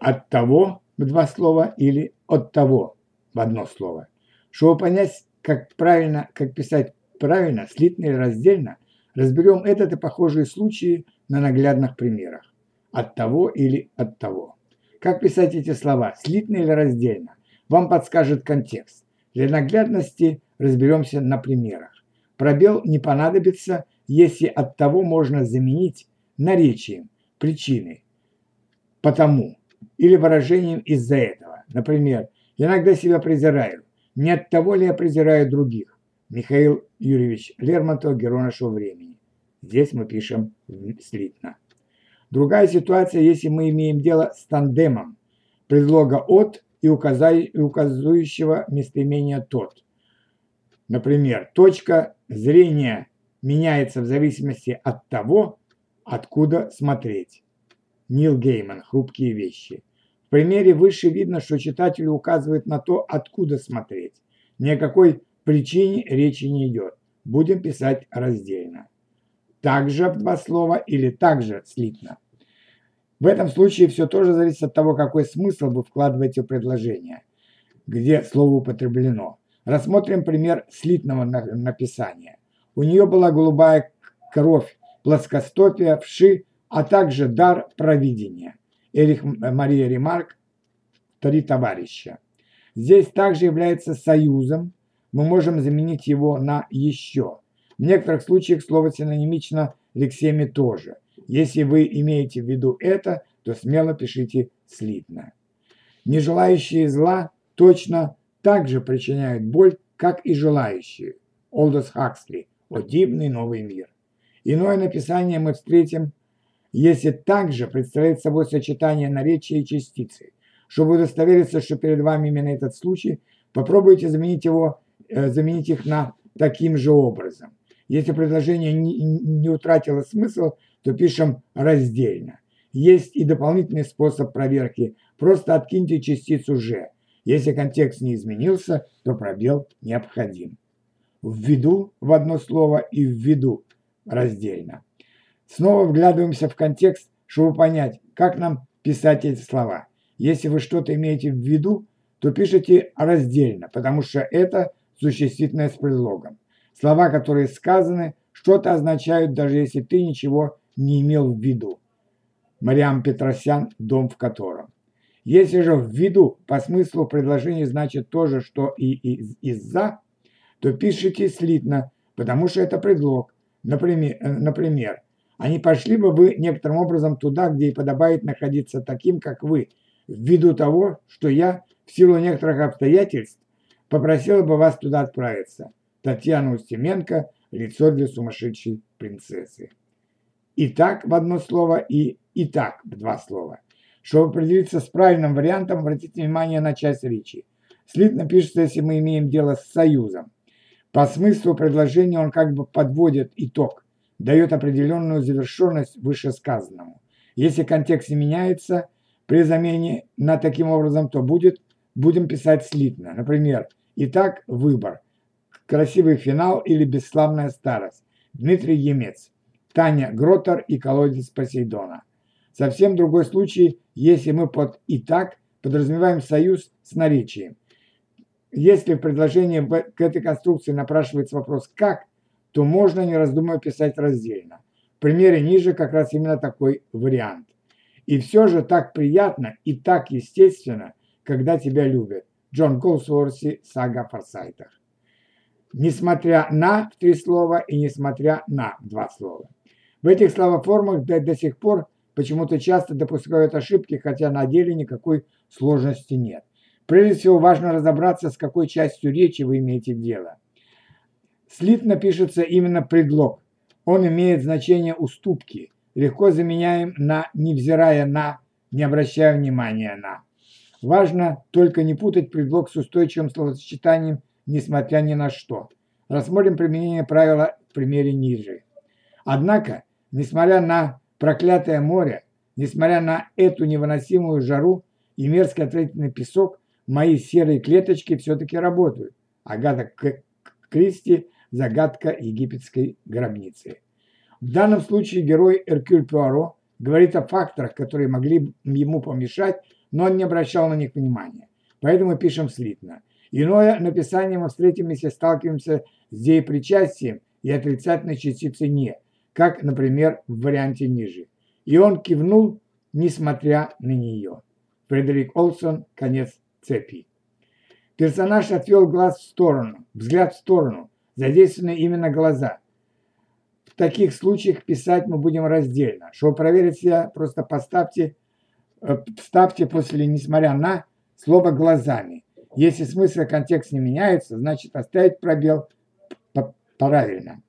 от того в два слова или от того в одно слово. Чтобы понять, как правильно, как писать правильно, слитно или раздельно, разберем этот и похожие случаи на наглядных примерах. От того или от того. Как писать эти слова, слитно или раздельно, вам подскажет контекст. Для наглядности разберемся на примерах. Пробел не понадобится, если от того можно заменить наречием, причиной, потому или выражением из-за этого. Например, иногда себя презираю. Не от того ли я презираю других? Михаил Юрьевич Лермонтов, герой нашего времени. Здесь мы пишем слитно. Другая ситуация, если мы имеем дело с тандемом предлога «от» и указывающего местоимения «тот». Например, точка зрения меняется в зависимости от того, откуда смотреть. Нил Гейман «Хрупкие вещи». В примере выше видно, что читателю указывает на то, откуда смотреть. Ни о какой причине речи не идет. Будем писать раздельно. Также в два слова или также слитно. В этом случае все тоже зависит от того, какой смысл вы вкладываете в предложение, где слово употреблено. Рассмотрим пример слитного написания. У нее была голубая кровь, плоскостопие, вши, а также дар провидения. Эрих Мария Ремарк, три товарища. Здесь также является союзом, мы можем заменить его на «еще». В некоторых случаях слово синонимично лексеме тоже – если вы имеете в виду это, то смело пишите слитно. Нежелающие зла точно так же причиняют боль, как и желающие. Олдос Хаксли. О дивный новый мир. Иное написание мы встретим, если также представляет собой сочетание наречия и частицы. Чтобы удостовериться, что перед вами именно этот случай, попробуйте заменить, его, э, заменить их на таким же образом. Если предложение не, не утратило смысл, то пишем раздельно. Есть и дополнительный способ проверки. Просто откиньте частицу «же». Если контекст не изменился, то пробел необходим. Введу в одно слово и введу раздельно. Снова вглядываемся в контекст, чтобы понять, как нам писать эти слова. Если вы что-то имеете в виду, то пишите раздельно, потому что это существительное с предлогом. Слова, которые сказаны, что-то означают, даже если ты ничего не имел в виду. Мариам Петросян, дом в котором. Если же в виду по смыслу предложения значит то же, что и из-за, то пишите слитно, потому что это предлог. Например, э, например, а не пошли бы вы некоторым образом туда, где и подобает находиться таким, как вы, ввиду того, что я в силу некоторых обстоятельств попросила бы вас туда отправиться. Татьяна Устеменко «Лицо для сумасшедшей принцессы» и так в одно слово, и и так в два слова. Чтобы определиться с правильным вариантом, обратите внимание на часть речи. Слитно пишется, если мы имеем дело с союзом. По смыслу предложения он как бы подводит итог, дает определенную завершенность вышесказанному. Если контекст не меняется при замене на таким образом, то будет, будем писать слитно. Например, итак, выбор. Красивый финал или бесславная старость. Дмитрий Емец. Таня Гротер и колодец Посейдона. Совсем другой случай, если мы под «и так» подразумеваем союз с наречием. Если в предложении к этой конструкции напрашивается вопрос «как», то можно, не раздумывая, писать раздельно. В примере ниже как раз именно такой вариант. И все же так приятно и так естественно, когда тебя любят. Джон Голсворси, сага о Форсайтах. Несмотря на три слова и несмотря на два слова. В этих словоформах до, до сих пор почему-то часто допускают ошибки, хотя на деле никакой сложности нет. Прежде всего важно разобраться, с какой частью речи вы имеете дело. Слитно пишется именно предлог. Он имеет значение уступки. Легко заменяем на «невзирая на», «не обращая внимания на». Важно только не путать предлог с устойчивым словосочетанием «несмотря ни на что». Рассмотрим применение правила в примере ниже. Однако Несмотря на проклятое море, несмотря на эту невыносимую жару и мерзкий отвратительный песок, мои серые клеточки все-таки работают. Агата Кристи «Загадка египетской гробницы». В данном случае герой Эркюль Пуаро говорит о факторах, которые могли ему помешать но он не обращал на них внимания. Поэтому пишем слитно. Иное написание мы встретим, если сталкиваемся с деепричастием и отрицательной частицей «не», как, например, в варианте ниже. И он кивнул, несмотря на нее. Фредерик Олсон, конец цепи. Персонаж отвел глаз в сторону, взгляд в сторону, задействованы именно глаза. В таких случаях писать мы будем раздельно. Чтобы проверить себя, просто поставьте, э, вставьте после «несмотря на» слово «глазами». Если смысл и контекст не меняются, значит оставить пробел правильно.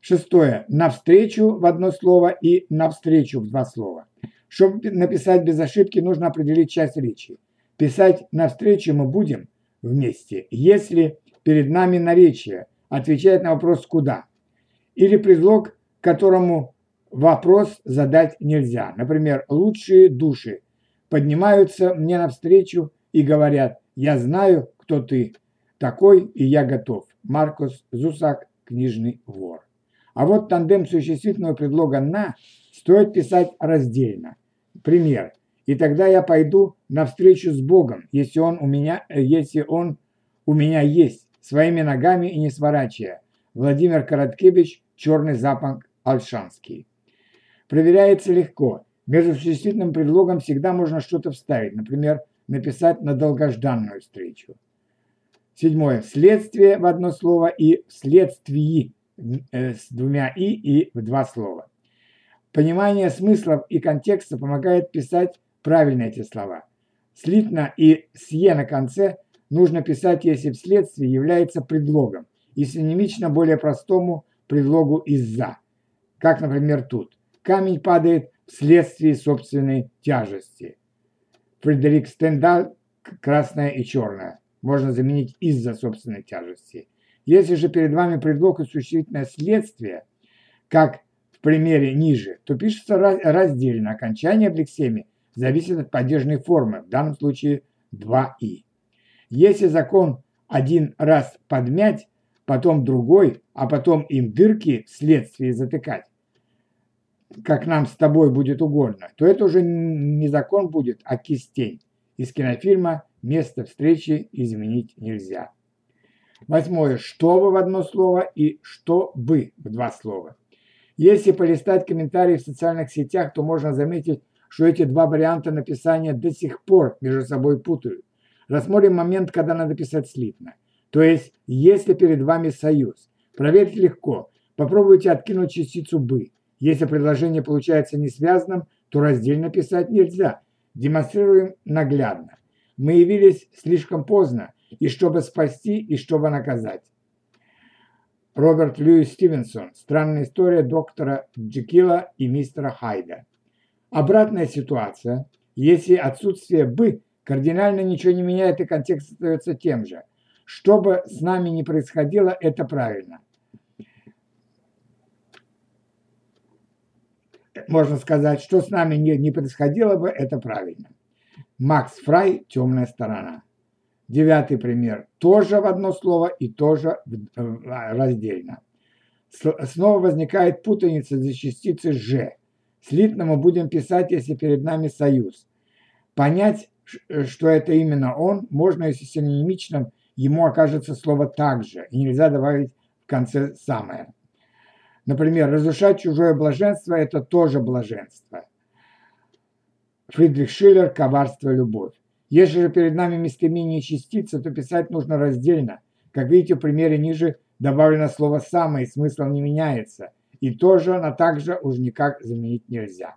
Шестое. Навстречу в одно слово и навстречу в два слова. Чтобы написать без ошибки, нужно определить часть речи. Писать навстречу мы будем вместе, если перед нами наречие отвечает на вопрос «куда?» или предлог, которому вопрос задать нельзя. Например, лучшие души поднимаются мне навстречу и говорят «Я знаю, кто ты такой, и я готов». Маркус Зусак, книжный вор. А вот тандем существительного предлога «на» стоит писать раздельно. Пример. И тогда я пойду навстречу с Богом, если он у меня, если он у меня есть, своими ногами и не сворачивая. Владимир Короткевич, Черный запах Альшанский. Проверяется легко. Между существительным предлогом всегда можно что-то вставить, например, написать на долгожданную встречу. Седьмое. Следствие в одно слово и вследствие э, с двумя «и» и в два слова. Понимание смыслов и контекста помогает писать правильно эти слова. Слитно и «сье» на конце нужно писать, если вследствие является предлогом, и синонимично более простому предлогу «из-за», как, например, тут. Камень падает вследствие собственной тяжести. Фредерик Стендаль «красное и черное» можно заменить из-за собственной тяжести. Если же перед вами предлог и существительное следствие, как в примере ниже, то пишется раздельно. Окончание в лексеме зависит от падежной формы, в данном случае 2и. Если закон один раз подмять, потом другой, а потом им дырки вследствие затыкать, как нам с тобой будет угодно, то это уже не закон будет, а кистень. Из кинофильма место встречи изменить нельзя. Восьмое. Что бы в одно слово и что бы в два слова. Если полистать комментарии в социальных сетях, то можно заметить, что эти два варианта написания до сих пор между собой путают. Рассмотрим момент, когда надо писать слитно. То есть, если перед вами союз. Проверить легко. Попробуйте откинуть частицу «бы». Если предложение получается несвязанным, то раздельно писать нельзя. Демонстрируем наглядно. Мы явились слишком поздно, и чтобы спасти, и чтобы наказать. Роберт Льюис Стивенсон. Странная история доктора Джекила и мистера Хайда. Обратная ситуация. Если отсутствие «бы» кардинально ничего не меняет и контекст остается тем же. Что бы с нами ни происходило, это правильно. Можно сказать, что с нами не, не происходило бы, это правильно. Макс Фрай «Темная сторона». Девятый пример. Тоже в одно слово и тоже раздельно. Снова возникает путаница за частицы «ж». Слитно мы будем писать, если перед нами союз. Понять, что это именно он, можно, если синонимичным ему окажется слово «также», и нельзя добавить в конце «самое». Например, разрушать чужое блаженство – это тоже блаженство. Фридрих Шиллер «Коварство и любовь». Если же перед нами местоимение частица, то писать нужно раздельно. Как видите, в примере ниже добавлено слово «самое», и смысл не меняется. И тоже на также уж никак заменить нельзя.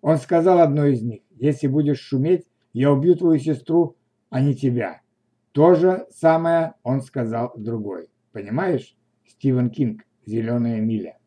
Он сказал одной из них, если будешь шуметь, я убью твою сестру, а не тебя. То же самое он сказал другой. Понимаешь? Стивен Кинг, «Зеленая миля».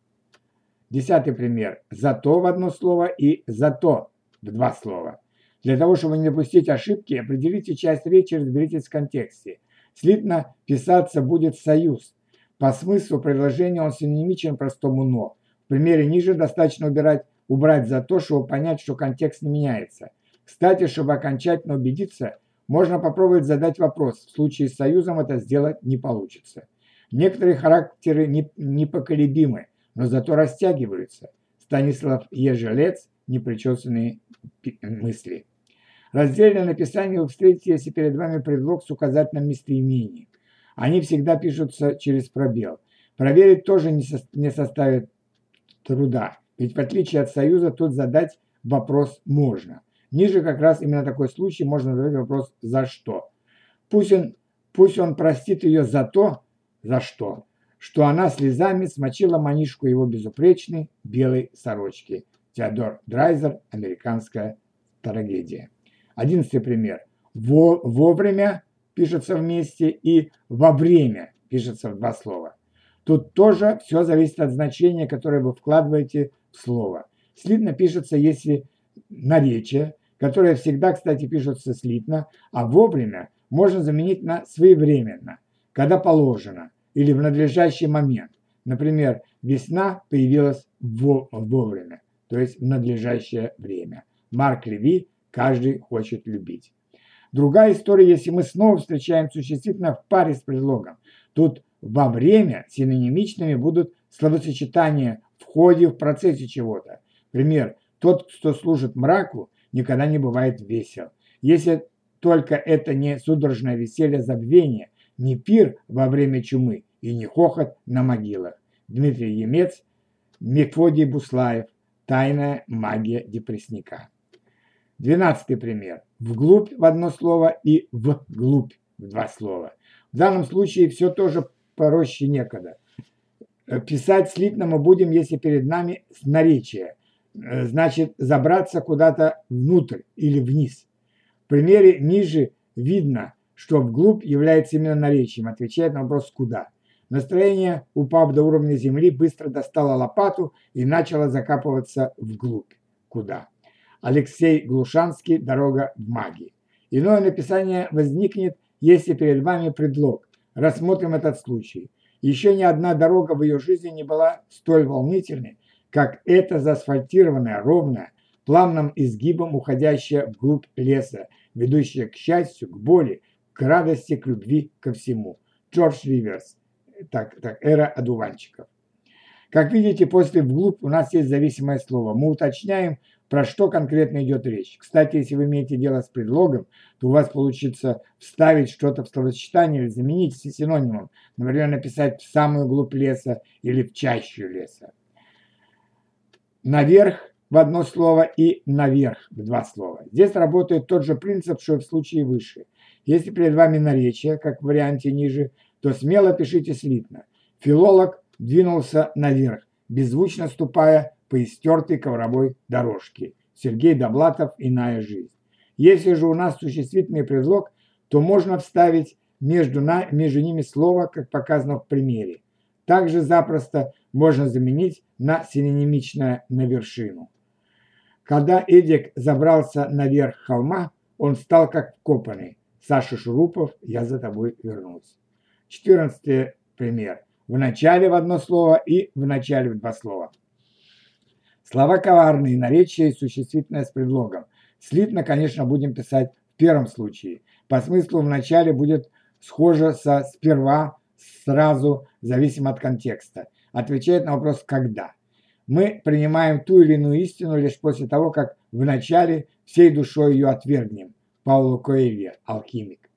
Десятый пример. «Зато» в одно слово и «зато» в два слова. Для того, чтобы не допустить ошибки, определите часть речи и разберитесь в контексте. Слитно писаться будет «союз». По смыслу предложения он синонимичен простому «но». В примере ниже достаточно убирать, убрать за то, чтобы понять, что контекст не меняется. Кстати, чтобы окончательно убедиться, можно попробовать задать вопрос. В случае с союзом это сделать не получится. Некоторые характеры непоколебимы, но зато растягиваются. Станислав Ежелец «Непричесанные мысли». Раздельное написание вы встретите, если перед вами предлог с указательным местоимением. Они всегда пишутся через пробел. Проверить тоже не, со, не составит труда, ведь в отличие от союза тут задать вопрос можно. Ниже как раз именно такой случай можно задать вопрос «за что?». Пусть он, пусть он простит ее за то, за что, что она слезами смочила манишку его безупречной белой сорочки. Теодор Драйзер «Американская трагедия». Одиннадцатый пример. Во, вовремя пишется вместе и во время пишется в два слова. Тут тоже все зависит от значения, которое вы вкладываете в слово. Слитно пишется, если наречие, которое всегда, кстати, пишется слитно, а вовремя можно заменить на своевременно, когда положено, или в надлежащий момент. Например, весна появилась вовремя, то есть в надлежащее время. Марк Леви «Каждый хочет любить». Другая история, если мы снова встречаем существительное в паре с предлогом. Тут во время синонимичными будут словосочетания в ходе, в процессе чего-то. Пример. Тот, кто служит мраку, никогда не бывает весел. Если только это не судорожное веселье забвения, не пир во время чумы и не хохот на могилах. Дмитрий Емец, Мефодий Буслаев, Тайная магия депрессника. Двенадцатый пример. Вглубь в одно слово и вглубь в два слова. В данном случае все тоже пороще некогда. Писать слитно мы будем, если перед нами наречие. Значит, забраться куда-то внутрь или вниз. В примере ниже видно, что вглубь является именно наречием, отвечает на вопрос «куда?». Настроение, упав до уровня земли, быстро достало лопату и начало закапываться вглубь. Куда? Алексей Глушанский «Дорога в магии». Иное написание возникнет, если перед вами предлог. Рассмотрим этот случай. Еще ни одна дорога в ее жизни не была столь волнительной, как эта заасфальтированная, ровная, плавным изгибом уходящая вглубь леса, ведущая к счастью, к боли, к радости, к любви, ко всему. Джордж Риверс так, так, эра одуванчиков. Как видите, после «вглубь» у нас есть зависимое слово. Мы уточняем, про что конкретно идет речь. Кстати, если вы имеете дело с предлогом, то у вас получится вставить что-то в словосочетание или заменить синонимом. Например, написать в самую глубь леса или в чащу леса. Наверх в одно слово и наверх в два слова. Здесь работает тот же принцип, что и в случае выше. Если перед вами наречие, как в варианте ниже, то смело пишите слитно. Филолог двинулся наверх, беззвучно ступая по истертой ковровой дорожке. Сергей Доблатов «Иная жизнь». Если же у нас существительный предлог, то можно вставить между, на, между ними слово, как показано в примере. Также запросто можно заменить на синонимичное «на вершину». Когда Эдик забрался наверх холма, он стал как вкопанный. Саша Шурупов, я за тобой вернусь. Четырнадцатый пример. В начале в одно слово и в начале в два слова. Слова коварные, наречие и существительное с предлогом. Слитно, конечно, будем писать в первом случае. По смыслу в начале будет схоже со сперва, сразу, зависимо от контекста. Отвечает на вопрос «когда?». Мы принимаем ту или иную истину лишь после того, как в начале всей душой ее отвергнем. Пауло Коэльо, алхимик.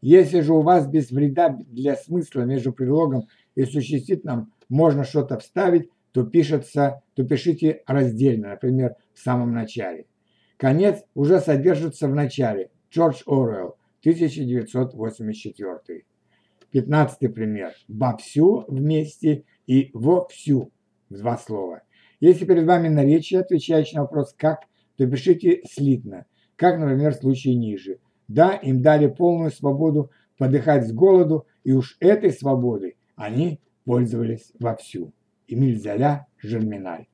Если же у вас без вреда для смысла между предлогом и существительным можно что-то вставить, то, пишется, то пишите раздельно, например, в самом начале. Конец уже содержится в начале. Джордж Оруэлл, 1984. Пятнадцатый пример. Вовсю вместе и вовсю в два слова. Если перед вами наречие, отвечающее на вопрос «как», то пишите слитно, как, например, в случае ниже – да, им дали полную свободу подыхать с голоду, и уж этой свободой они пользовались вовсю. Эмиль Золя, Жерминаль.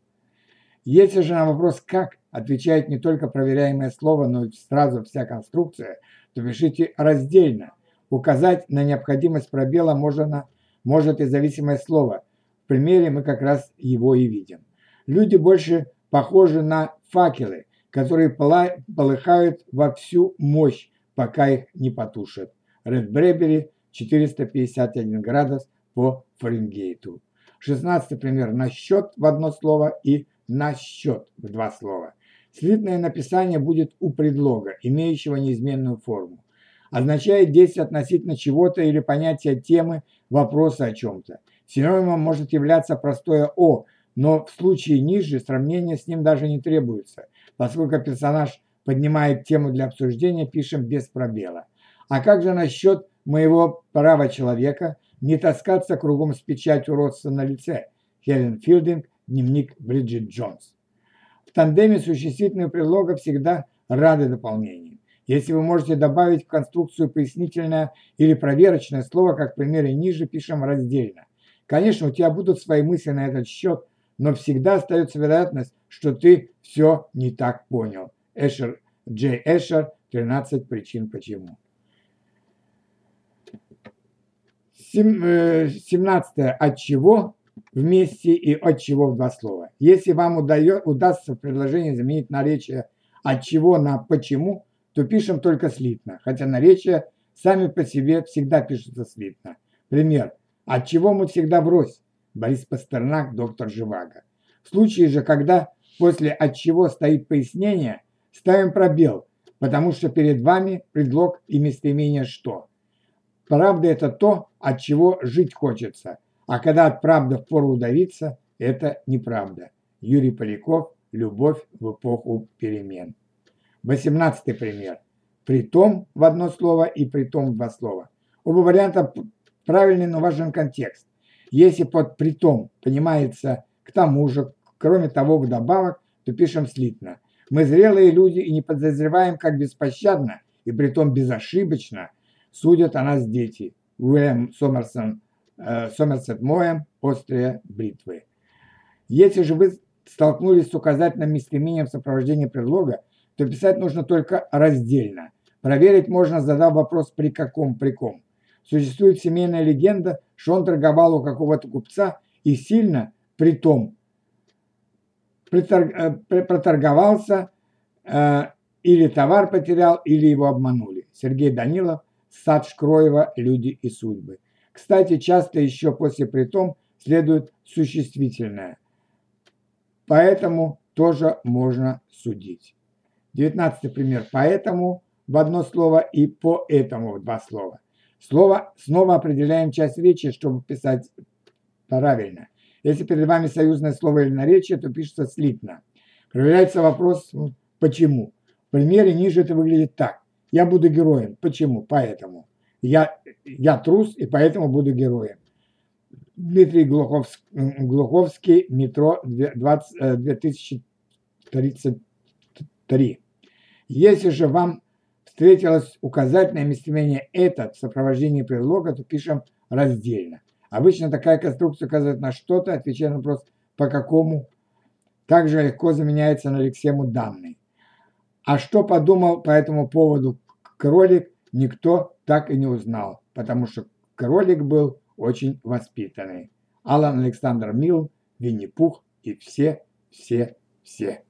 Если же на вопрос «как» отвечает не только проверяемое слово, но и сразу вся конструкция, то пишите раздельно. Указать на необходимость пробела можно, может и зависимое слово. В примере мы как раз его и видим. Люди больше похожи на факелы, которые полыхают во всю мощь, пока их не потушат. Ред Брэбери 451 градус по Фаренгейту. 16 пример на счет в одно слово и на счет в два слова. Слитное написание будет у предлога, имеющего неизменную форму. Означает действие относительно чего-то или понятие темы, вопроса о чем-то. Синонимом может являться простое «о», но в случае ниже сравнение с ним даже не требуется, поскольку персонаж поднимает тему для обсуждения, пишем без пробела. А как же насчет моего права человека не таскаться кругом с печатью родства на лице? Хелен Филдинг, дневник Бриджит Джонс. В тандеме существительные предлога всегда рады дополнениям. Если вы можете добавить в конструкцию пояснительное или проверочное слово, как в примере ниже, пишем раздельно. Конечно, у тебя будут свои мысли на этот счет, но всегда остается вероятность, что ты все не так понял. Эшер, Джей Эшер, 13 причин почему. 17. Э, от чего вместе и от чего в два слова. Если вам удает, удастся в предложении заменить наречие от чего на почему, то пишем только слитно, хотя наречия сами по себе всегда пишутся слитно. Пример. От чего мы всегда врозь? Борис Пастернак, доктор Живаго. В случае же, когда после от чего стоит пояснение, ставим пробел, потому что перед вами предлог и местоимение «что». Правда – это то, от чего жить хочется, а когда от правды впору удавиться – это неправда. Юрий Поляков «Любовь в эпоху перемен». Восемнадцатый пример. Притом в одно слово и притом в два слова. Оба варианта правильный, но важен контекст. Если под притом понимается к тому же, кроме того, вдобавок, то пишем слитно. Мы зрелые люди и не подозреваем, как беспощадно и притом безошибочно судят о нас дети. Уэм Сомерсон, э, Сомерсет Моем, «Острые бритвы». Если же вы столкнулись с указательным местоимением сопровождения предлога, то писать нужно только раздельно. Проверить можно, задав вопрос «при каком при ком?». Существует семейная легенда, что он торговал у какого-то купца и сильно, при том, э, проторговался, э, или товар потерял, или его обманули. Сергей Данилов, Сад Шкроева «Люди и судьбы». Кстати, часто еще после притом следует существительное. Поэтому тоже можно судить. Девятнадцатый пример. Поэтому в одно слово и по этому в два слова. Слово снова определяем часть речи, чтобы писать правильно. Если перед вами союзное слово или наречие, то пишется слитно. Проверяется вопрос «почему?». В примере ниже это выглядит так. Я буду героем. Почему? Поэтому. Я, я трус, и поэтому буду героем. Дмитрий Глуховский, Глуховский метро 20, 2033. Если же вам встретилось указательное местоимение «этот» в сопровождении предлога, то пишем раздельно. Обычно такая конструкция указывает на что-то, отвечая на вопрос «по какому?». Также легко заменяется на лексему данный. А что подумал по этому поводу кролик, никто так и не узнал, потому что кролик был очень воспитанный. Алан Александр Милл, Винни-Пух и все, все, все.